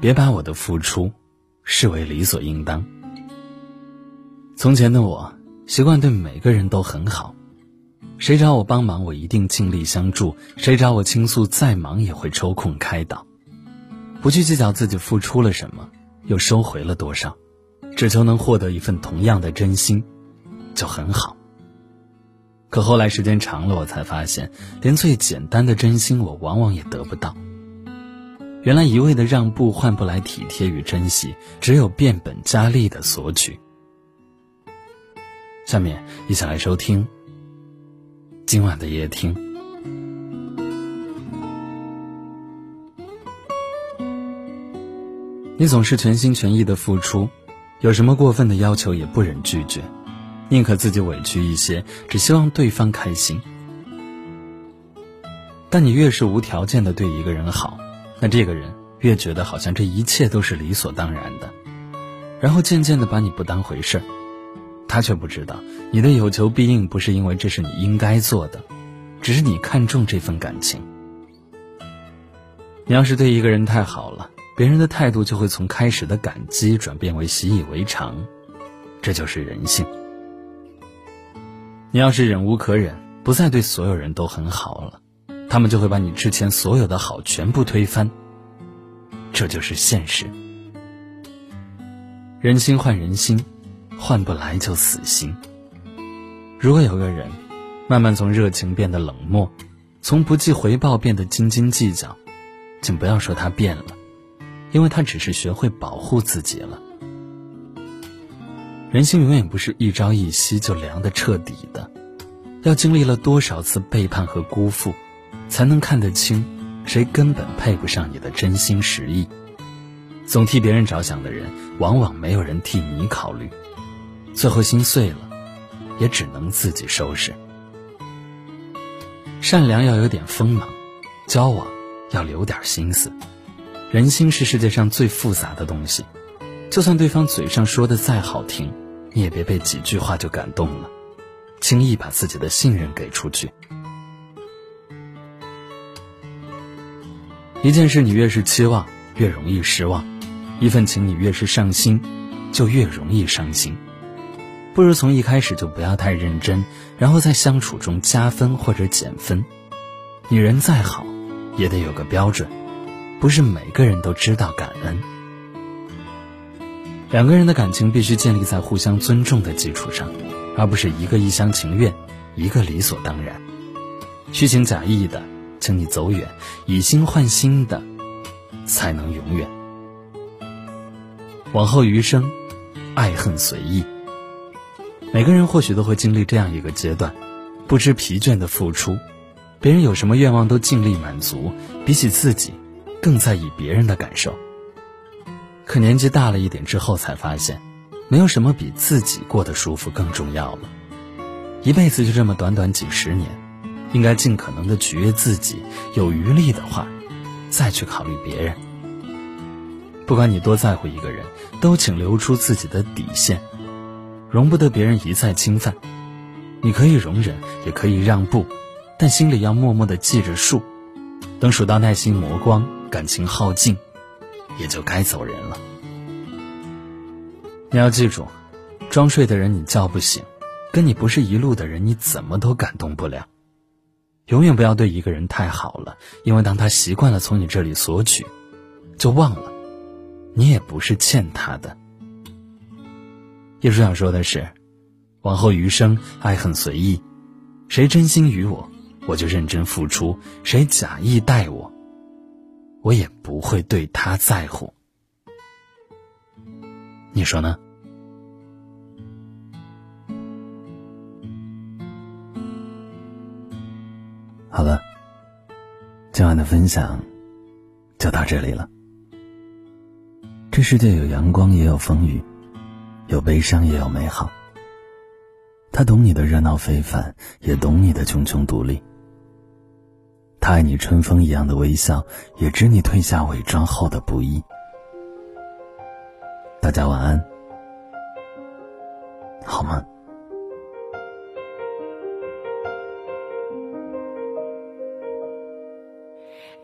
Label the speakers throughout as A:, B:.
A: 别把我的付出视为理所应当。从前的我习惯对每个人都很好，谁找我帮忙，我一定尽力相助；谁找我倾诉，再忙也会抽空开导。不去计较自己付出了什么，又收回了多少，只求能获得一份同样的真心，就很好。可后来时间长了，我才发现，连最简单的真心，我往往也得不到。原来一味的让步换不来体贴与珍惜，只有变本加厉的索取。下面一起来收听今晚的夜听。你总是全心全意的付出，有什么过分的要求也不忍拒绝，宁可自己委屈一些，只希望对方开心。但你越是无条件的对一个人好，那这个人越觉得好像这一切都是理所当然的，然后渐渐的把你不当回事儿。他却不知道，你的有求必应不是因为这是你应该做的，只是你看重这份感情。你要是对一个人太好了，别人的态度就会从开始的感激转变为习以为常，这就是人性。你要是忍无可忍，不再对所有人都很好了，他们就会把你之前所有的好全部推翻，这就是现实。人心换人心。换不来就死心。如果有个人，慢慢从热情变得冷漠，从不计回报变得斤斤计较，请不要说他变了，因为他只是学会保护自己了。人心永远不是一朝一夕就凉的彻底的，要经历了多少次背叛和辜负，才能看得清谁根本配不上你的真心实意。总替别人着想的人，往往没有人替你考虑。最后心碎了，也只能自己收拾。善良要有点锋芒，交往要留点心思。人心是世界上最复杂的东西，就算对方嘴上说的再好听，你也别被几句话就感动了，轻易把自己的信任给出去。一件事你越是期望，越容易失望；一份情你越是上心，就越容易伤心。不如从一开始就不要太认真，然后在相处中加分或者减分。女人再好，也得有个标准，不是每个人都知道感恩。两个人的感情必须建立在互相尊重的基础上，而不是一个一厢情愿，一个理所当然。虚情假意的，请你走远；以心换心的，才能永远。往后余生，爱恨随意。每个人或许都会经历这样一个阶段，不知疲倦的付出，别人有什么愿望都尽力满足，比起自己，更在意别人的感受。可年纪大了一点之后，才发现，没有什么比自己过得舒服更重要了。一辈子就这么短短几十年，应该尽可能的取悦自己，有余力的话，再去考虑别人。不管你多在乎一个人，都请留出自己的底线。容不得别人一再侵犯，你可以容忍，也可以让步，但心里要默默的记着数。等数到耐心磨光，感情耗尽，也就该走人了。你要记住，装睡的人你叫不醒，跟你不是一路的人你怎么都感动不了。永远不要对一个人太好了，因为当他习惯了从你这里索取，就忘了，你也不是欠他的。叶叔想说的是，往后余生，爱恨随意，谁真心于我，我就认真付出；谁假意待我，我也不会对他在乎。你说呢？好了，今晚的分享就到这里了。这世界有阳光，也有风雨。有悲伤，也有美好。他懂你的热闹非凡，也懂你的茕茕独立。他爱你春风一样的微笑，也知你褪下伪装后的不易。大家晚安，好吗？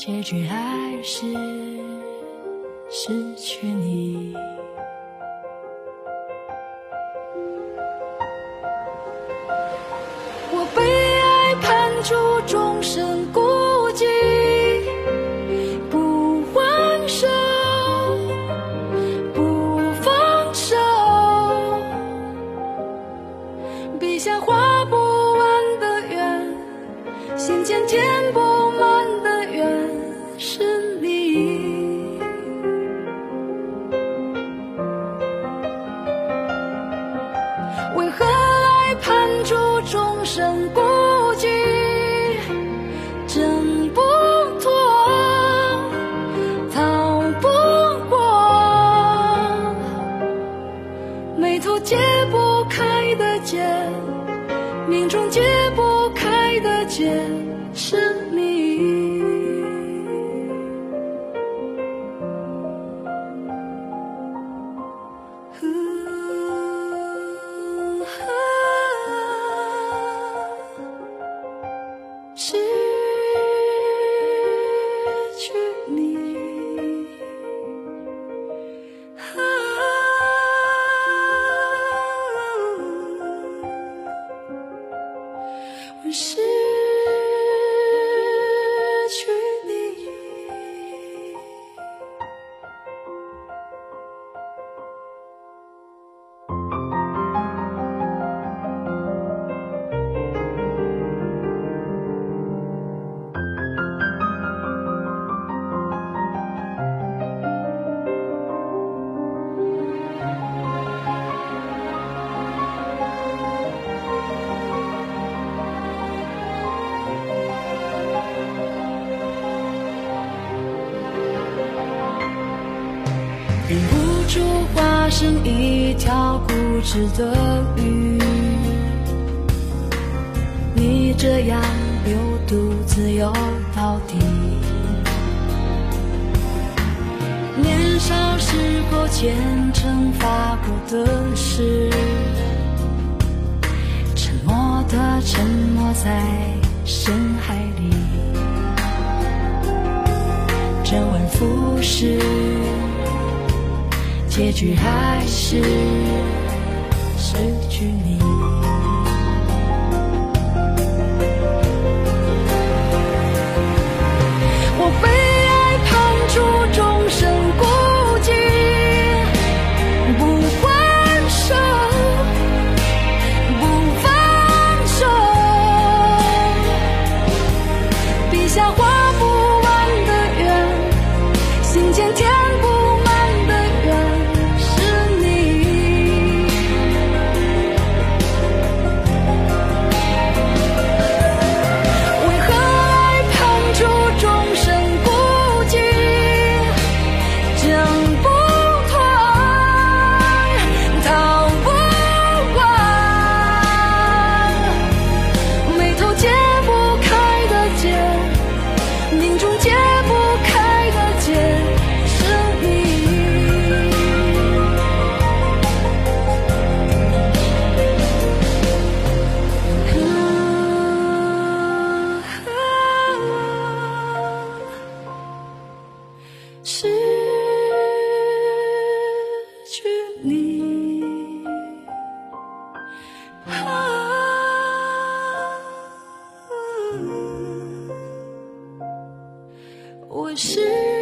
B: 结局还是失去你。身孤寂？挣不脱，逃不过，眉头解不开的结，命中解不开的结，是你。条固执的鱼，你这样流独自游到底。年少时候虔诚发过的誓，沉默的沉没在深海里，周而复始。结局还是失去你。我是